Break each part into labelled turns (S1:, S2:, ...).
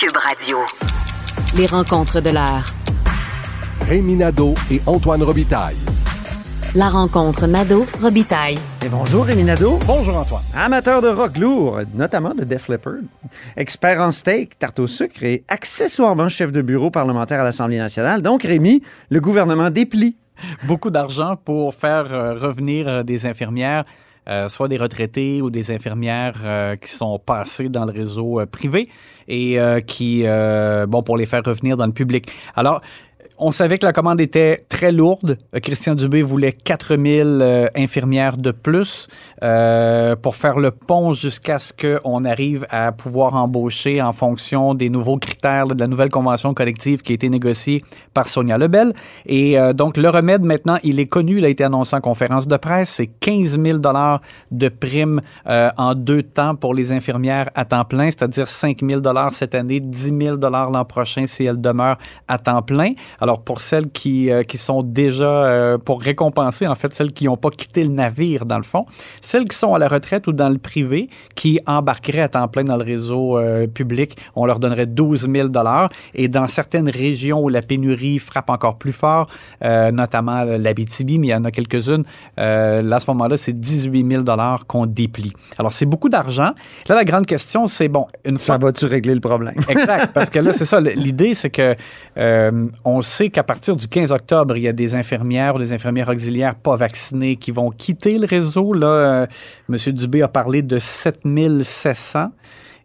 S1: Cube Radio.
S2: Les rencontres de l'heure.
S3: Rémi Nadeau et Antoine Robitaille.
S2: La rencontre Nadeau-Robitaille.
S4: Et bonjour Rémi Nadeau.
S5: Bonjour Antoine.
S4: Amateur de rock lourd, notamment de Def Leppard. Expert en steak, tarte au sucre et accessoirement chef de bureau parlementaire à l'Assemblée nationale. Donc Rémi, le gouvernement déplie.
S5: Beaucoup d'argent pour faire euh, revenir euh, des infirmières euh, soit des retraités ou des infirmières euh, qui sont passées dans le réseau euh, privé et qui, bon, pour les faire revenir dans le public. Alors, on savait que la commande était très lourde. Christian Dubé voulait 4000 euh, infirmières de plus pour faire le pont jusqu'à ce qu'on arrive à pouvoir embaucher en fonction des nouveaux critères de la nouvelle convention collective qui a été négociée par Sonia Lebel. Et donc, le remède, maintenant, il est connu, il a été annoncé en conférence de presse. C'est 15 000 de primes en deux temps pour les infirmières à temps plein, c'est-à-dire 5 000 cette année, 10 000 l'an prochain si elles demeurent à temps plein. Alors, pour celles qui, euh, qui sont déjà, euh, pour récompenser, en fait, celles qui n'ont pas quitté le navire, dans le fond, celles qui sont à la retraite ou dans le privé, qui embarqueraient à temps plein dans le réseau euh, public, on leur donnerait 12 000 Et dans certaines régions où la pénurie frappe encore plus fort, notamment l'Abitibi, mais il y en a quelques-unes, là, à ce moment-là, c'est 18 000 qu'on déplie. Alors, c'est beaucoup d'argent. Là, la grande question, c'est, bon,
S4: une fois... Ça va-tu régler le problème?
S5: exact, parce que là, c'est ça, l'idée, c'est que on sait qu'à partir du 15 octobre, il y a des infirmières ou des infirmières auxiliaires pas vaccinées qui vont quitter le réseau. Là, euh, M. Dubé a parlé de 7700.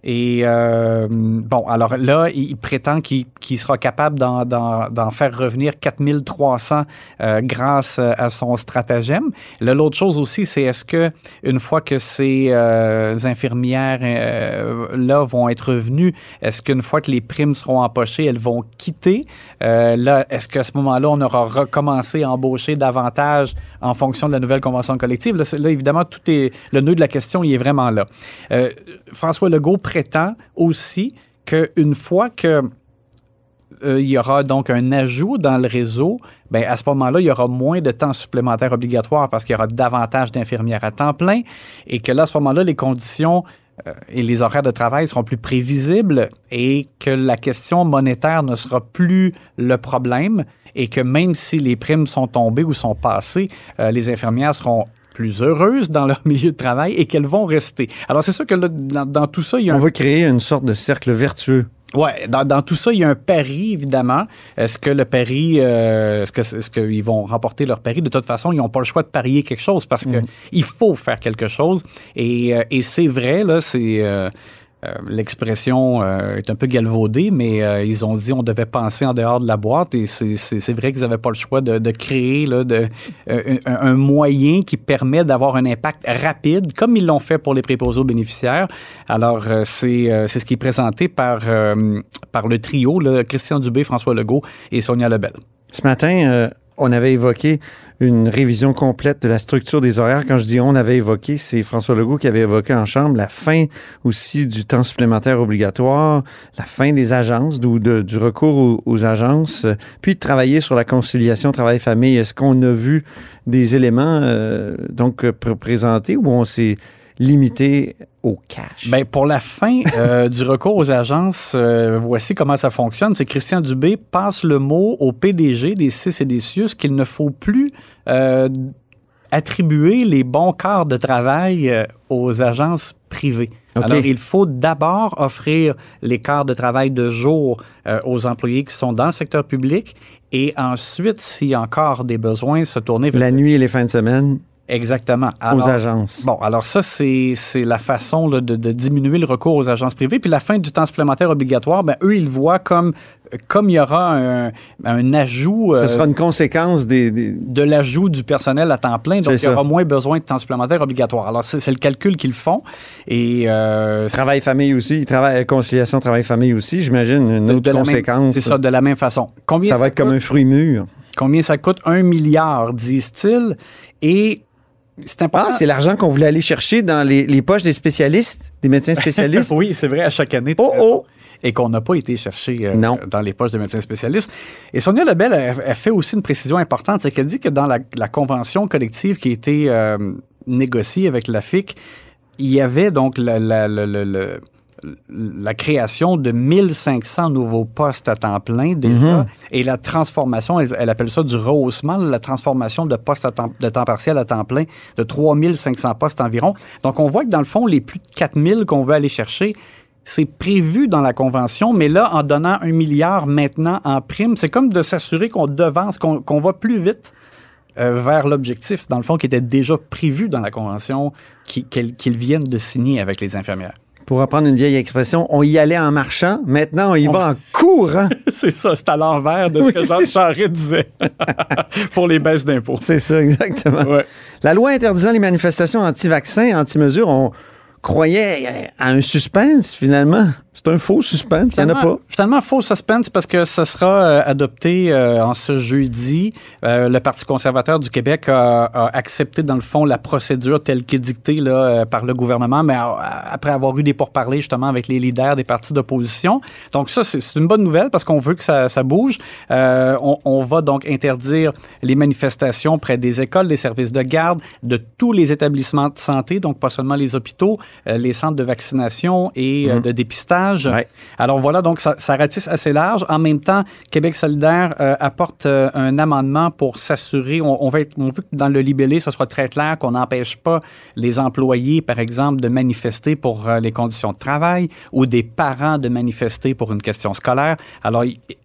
S5: Et euh, bon, alors là, il, prétend qu'il sera capable d'en faire revenir 4300 euh, grâce à son stratagème. L'autre chose aussi, c'est est-ce que une fois que ces euh, infirmières euh, là vont être revenues, est-ce qu'une fois que les primes seront empochées, elles vont quitter? Euh, Là, est-ce qu'à ce moment-là, on aura recommencé à embaucher davantage en fonction de la nouvelle convention collective? Là, là évidemment, tout est le nœud de la question, il est vraiment là. François Legault prétend aussi qu'une fois que euh, il y aura donc un ajout dans le réseau, ben à ce moment-là, il y aura moins de temps supplémentaire obligatoire parce qu'il y aura davantage d'infirmières à temps plein et que là, à ce moment-là, les conditions euh, et les horaires de travail seront plus prévisibles et que la question monétaire ne sera plus le problème et que même si les primes sont tombées ou sont passées, euh, les infirmières seront plus heureuses dans leur milieu de travail et qu'elles vont rester. Alors, c'est sûr que dans, tout ça, il y a...
S4: On va créer une sorte de cercle vertueux.
S5: Oui, dans, tout ça, il y a un pari, évidemment. Est-ce que le pari, euh, est-ce, que, qu'ils vont remporter leur pari? De toute façon, ils n'ont pas le choix de parier quelque chose parce qu'il mm. faut faire quelque chose. Et, euh, et c'est vrai, là, c'est... Euh, euh, l'expression euh, est un peu galvaudée, mais euh, ils ont dit on devait penser en dehors de la boîte et c'est vrai qu'ils n'avaient pas le choix de, créer là, de, un, moyen qui permet d'avoir un impact rapide, comme ils l'ont fait pour les préposés aux bénéficiaires. Alors, c'est ce qui est présenté par, par le trio, Christian Dubé, François Legault et Sonia Lebel.
S4: Ce matin, on avait évoqué une révision complète de la structure des horaires. Quand je dis on avait évoqué, c'est François Legault qui avait évoqué en Chambre la fin aussi du temps supplémentaire obligatoire, la fin des agences, ou du recours aux, agences, puis de travailler sur la conciliation travail-famille. Est-ce qu'on a vu des éléments euh, donc présentés ou on s'est limité au cash?
S5: Bien, pour la fin euh, du recours aux agences, euh, voici comment ça fonctionne. C'est Christian Dubé passe le mot au PDG des CIS et des CIUS qu'il ne faut plus euh, attribuer les bons quarts de travail aux agences privées. Alors, il faut d'abord offrir les quarts de travail de jour aux employés qui sont dans le secteur public et ensuite, s'il y a encore des besoins, se tourner
S4: vers... La nuit et les fins de semaine
S5: Exactement.
S4: aux agences.
S5: Bon, alors ça, c'est la façon de, de, diminuer le recours aux agences privées. Puis la fin du temps supplémentaire obligatoire, ben, eux, ils voient comme, comme il y aura un, un ajout...
S4: Ce sera une conséquence des... De
S5: l'ajout du personnel à temps plein, donc il y aura moins besoin de temps supplémentaire obligatoire. Alors, c'est le calcul qu'ils font. Et...
S4: Euh, Travail-famille aussi, travail, conciliation travail-famille aussi, j'imagine, une autre conséquence.
S5: C'est ça, de la même façon.
S4: Combien ça, va être comme un fruit mûr.
S5: Combien ça coûte? Un milliard, disent-ils. Et
S4: c'est important. Ah, c'est l'argent qu'on voulait aller chercher dans les, poches des spécialistes, des médecins spécialistes.
S5: oui, c'est vrai, à chaque année.
S4: Oh, oh!
S5: Et qu'on n'a pas été chercher euh, dans les poches des médecins spécialistes. Et Sonia Lebel a, fait aussi une précision importante, c'est qu'elle dit que dans la, convention collective qui a été euh, négociée avec la FIC, il y avait donc le la création de 1500 nouveaux postes à temps plein déjà et la transformation, elle, elle appelle ça du rehaussement, la transformation de postes à temps, de temps partiel à temps plein de 3500 postes environ. Donc, on voit que dans le fond, les plus de 4000 qu'on veut aller chercher, c'est prévu dans la convention, mais là, en donnant un milliard maintenant en prime, c'est comme de s'assurer qu'on devance, qu'on va plus vite euh, vers l'objectif, dans le fond, qui était déjà prévu dans la convention qu'ils viennent de signer avec les infirmières.
S4: Pour reprendre une vieille expression, on y allait en marchant. Maintenant, on y
S5: On-
S4: va en courant.
S5: c'est ça, c'est à l'envers de ce
S4: Oui,
S5: que Jean. Charest disait pour les baisses d'impôts.
S4: C'est ça, exactement.
S5: Ouais.
S4: La loi interdisant les manifestations anti-vaccins, anti-mesures, on croyait à un suspense, finalement. C'est un faux suspense, il n'y en a pas.
S5: Finalement, faux suspense parce que ce sera euh, adopté euh, en ce jeudi. Euh, le Parti conservateur du Québec a, a accepté, dans le fond, la procédure telle qu'est dictée là, par le gouvernement, mais a- après avoir eu des pourparlers justement avec les leaders des partis d'opposition. Donc ça, c'est une bonne nouvelle parce qu'on veut que ça, ça bouge. On, on va donc interdire les manifestations près des écoles, des services de garde, de tous les établissements de santé, donc pas seulement les hôpitaux, les centres de vaccination et euh, de dépistage.
S4: Ouais.
S5: Alors voilà, donc ça, ça ratisse assez large. En même temps, Québec solidaire euh, apporte euh, un amendement pour s'assurer, on, on, va être- on veut que dans le libellé, ce soit très clair qu'on n'empêche pas les employés, par exemple, de manifester pour euh, les conditions de travail ou des parents de manifester pour une question scolaire. Alors,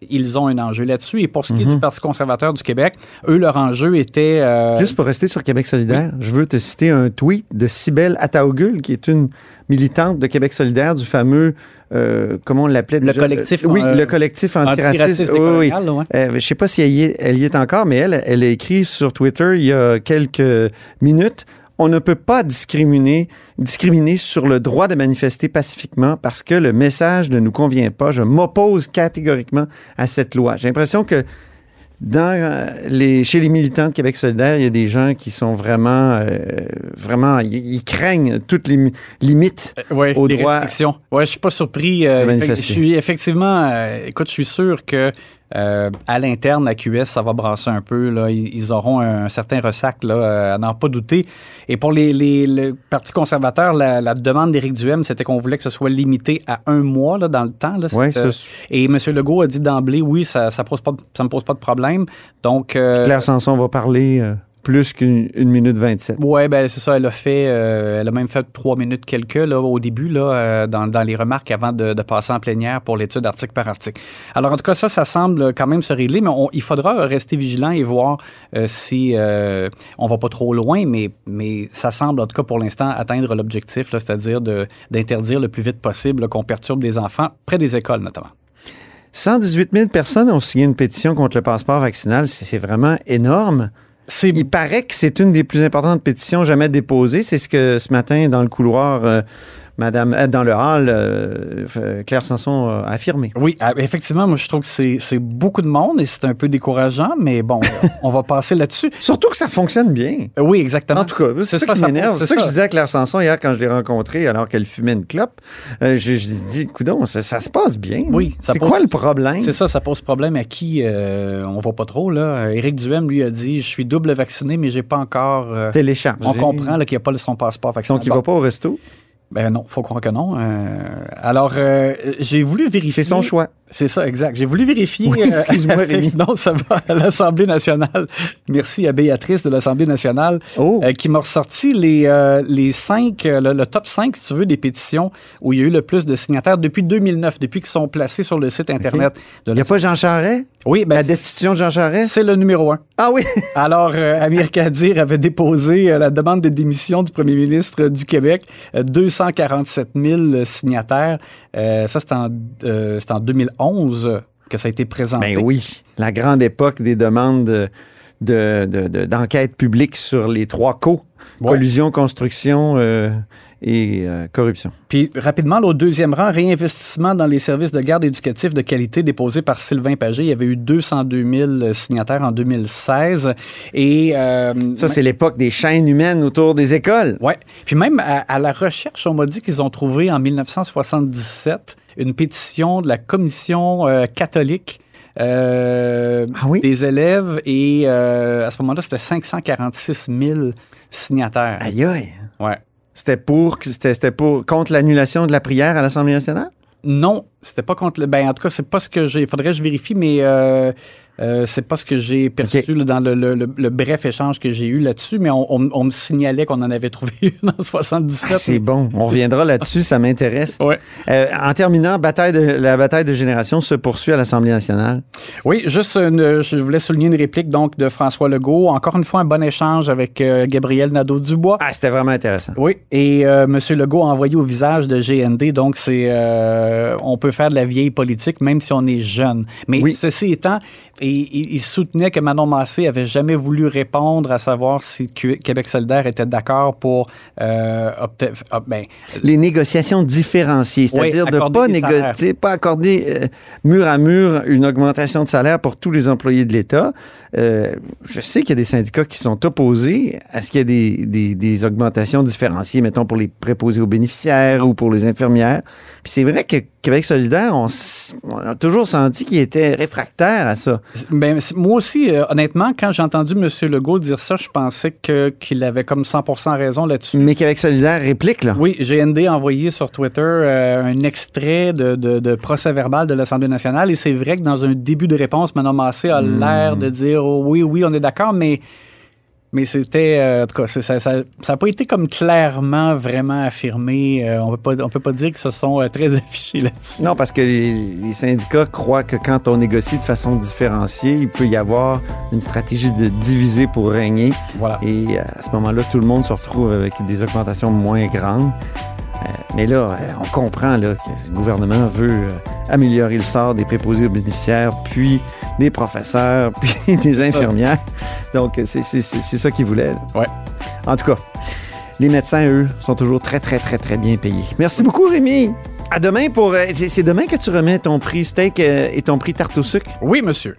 S5: ils ont un enjeu là-dessus. Et pour ce qui est du Parti conservateur du Québec, eux, leur enjeu était...
S4: Juste pour rester sur Québec solidaire, je veux te citer un tweet de Cybelle Ataogul, qui est une militante de Québec solidaire du fameux, euh, comment on l'appelait
S5: Le
S4: déjà?
S5: collectif,
S4: oui,
S5: euh,
S4: le collectif antiraciste. Oui, oui.
S5: ouais.
S4: Euh, je ne sais pas si elle y, est, elle y est encore, mais elle, elle a écrit sur Twitter il y a quelques minutes. On ne peut pas discriminer, discriminer sur le droit de manifester pacifiquement parce que le message ne nous convient pas. Je m'oppose catégoriquement à cette loi. J'ai l'impression que dans euh, les, chez les militants de Québec solidaire, il y a des gens qui sont vraiment, euh, vraiment, ils, craignent toutes les mi- limites.
S5: ouais,
S4: au
S5: les
S4: droit
S5: restrictions. Ouais, je suis pas surpris. euh, je suis effectivement, euh, écoute, je suis sûr que euh, à l'interne, à QS, ça va brasser un peu. Là. Ils, ils auront un, certain ressac, là, euh, à n'en pas douter. Et pour les, les, le Parti conservateur, la, la demande d'Éric Duhem, c'était qu'on voulait que ce soit limité à un mois là, dans le temps. Là, C'était-
S4: ça,
S5: Et M. Legault a dit d'emblée, oui, ça ça, pose pas, de- ça me pose pas de problème. Donc, euh,
S4: Claire Sanson va parler euh, plus qu'une une minute 27.
S5: Ouais, ben c'est ça. Elle a fait, euh, elle a même fait trois minutes quelques là au début là euh, dans, dans les remarques avant de, de passer en plénière pour l'étude article par article. Alors en tout cas ça, ça semble quand même se régler, mais on- il faudra rester vigilant et voir euh, si on va pas trop loin, mais mais ça semble en tout cas pour l'instant atteindre l'objectif, c'est-à-dire d'interdire le plus vite possible qu'on perturbe des enfants près des écoles notamment.
S4: 118 000 personnes ont signé une pétition contre le passeport vaccinal. C'est vraiment énorme. Il paraît que c'est une des plus importantes pétitions jamais déposées. C'est ce que ce matin, dans le couloir, euh, Madame, euh, dans le hall, euh, euh, Claire Sanson a affirmé.
S5: Oui, ah, effectivement, moi je trouve que c'est beaucoup de monde et c'est un peu décourageant, mais bon, on va passer là-dessus.
S4: Surtout que ça fonctionne bien.
S5: Oui, exactement.
S4: En tout cas, c'est ça, qui m'énerve. C'est ça que je disais à Claire Sanson hier quand je l'ai rencontrée alors qu'elle fumait une clope. Euh, je, je dis, coudon, ça, ça se passe bien.
S5: Oui,
S4: C'est quoi le problème?
S5: C'est ça, ça pose problème à qui euh, on voit pas trop. Là. Éric Duhem, lui, a dit Je suis double vacciné, mais j'ai pas encore.
S4: Téléchargé.
S5: on comprend qu'il n'y a pas son passeport vaccinal.
S4: Donc, il va
S5: Bon,
S4: pas au resto?
S5: Ben non, faut croire que non. Euh, alors, euh, j'ai voulu vérifier.
S4: C'est son choix.
S5: C'est ça, exact. J'ai voulu vérifier.
S4: Oui,
S5: euh,
S4: excuse-moi, Rémi.
S5: Non, ça va à l'Assemblée nationale. Merci à Béatrice de l'Assemblée nationale
S4: Oh.
S5: euh, qui m'a ressorti les, euh, les cinq, euh, le, le top 5, si tu veux, des pétitions où il y a eu le plus de signataires depuis 2009, depuis qu'ils sont placés sur le site Internet de
S4: Il n'y a pas Jean Charest?
S5: Oui, ben,
S4: La destitution de Jean Charest?
S5: c'est le numéro un.
S4: Ah oui!
S5: Alors, euh, Amir Kadir avait déposé euh, la demande de démission du premier ministre du Québec, euh, 247 000 signataires. Euh, ça, c'était en, euh, en 2011 que ça a été présenté.
S4: Ben oui, la grande époque des demandes de- de- de- de- d'enquête publique sur les trois co,
S5: Ouais.
S4: collusion, construction euh, et euh, corruption.
S5: Puis, rapidement, là, au deuxième rang, réinvestissement dans les services de garde éducatifs de qualité déposé par Sylvain Pagé. Il y avait eu 202 000 signataires en 2016. Et... euh,
S4: Ça, c'est l'époque des chaînes humaines autour des écoles.
S5: Ouais. Puis même à, à la recherche, on m'a dit qu'ils ont trouvé en 1977 une pétition de la commission catholique euh,
S4: Ah oui?
S5: des élèves et euh, à ce moment-là, c'était 546 000 signataires.
S4: Aïe aïe!
S5: Ouais.
S4: C'était pour, c'était, c'était pour, contre l'annulation de la prière à l'Assemblée nationale?
S5: Non, c'était pas contre le. Ben, en tout cas, c'est pas ce que j'ai. Faudrait que je vérifie, mais euh, euh, c'est pas ce que j'ai perçu là, dans le, le- le- le bref échange que j'ai eu là-dessus, mais on, on- on me signalait qu'on en avait trouvé une en 77.
S4: Ah, c'est bon. On reviendra là-dessus, ça m'intéresse.
S5: Ouais.
S4: Euh, en terminant, bataille de, la bataille de génération se poursuit à l'Assemblée nationale.
S5: Oui, juste une- je voulais souligner une réplique donc de François Legault. Encore une fois, un bon échange avec euh, Gabriel Nadeau-Dubois.
S4: Ah, c'était vraiment intéressant.
S5: Oui, et M. Legault a envoyé au visage de GND, donc c'est on peut faire de la vieille politique même si on est jeune. Mais
S4: Oui.
S5: ceci étant, et- il, soutenait que Manon Massé avait jamais voulu répondre à savoir si Québec solidaire était d'accord pour euh, opter- op- ben,
S4: Les négociations différenciées, c'est-à-dire
S5: Oui,
S4: de
S5: accorder
S4: pas négocier, pas accorder euh, mur à mur une augmentation de salaire pour tous les employés de l'État. Euh, je sais qu'il y a des syndicats qui sont opposés à ce qu'il y ait des, des- des augmentations différenciées, mettons pour les préposés aux bénéficiaires ou pour les infirmières. Puis c'est vrai que Québec solidaire, on a toujours senti qu'il était réfractaire à ça.
S5: Ben, moi aussi, euh, honnêtement, quand j'ai entendu M. Legault dire ça, je pensais qu'il avait comme 100% raison là-dessus.
S4: Mais Québec solidaire réplique, là.
S5: Oui, GND a envoyé sur Twitter euh, un extrait de, de- de procès verbal de l'Assemblée nationale et c'est vrai que dans un début de réponse, Mme Massé a
S4: Hmm.
S5: l'air de dire oh, oui, oui, on est d'accord, mais, mais c'était, euh, en tout cas, ça n'a ça, a pas été comme clairement vraiment affirmé. Euh, on on peut pas dire qu'ils se sont euh, très affichés là-dessus.
S4: Non, parce que les, les syndicats croient que quand on négocie de façon différenciée, il peut y avoir une stratégie de diviser pour régner.
S5: Voilà.
S4: Et euh, à ce moment-là, tout le monde se retrouve avec des augmentations moins grandes. Euh, mais là, on comprend là, que le gouvernement veut améliorer le sort des préposés aux bénéficiaires, puis des professeurs, puis des infirmières. Donc, c'est c'est- c'est- c'est ça qu'ils voulaient. là.
S5: Ouais.
S4: En tout cas, les médecins, eux, sont toujours très, très, très, très bien payés. Merci beaucoup, Rémi. À demain pour. euh, c'est c'est demain que tu remets ton prix steak euh, et ton prix tarte au sucre?
S5: Oui, monsieur.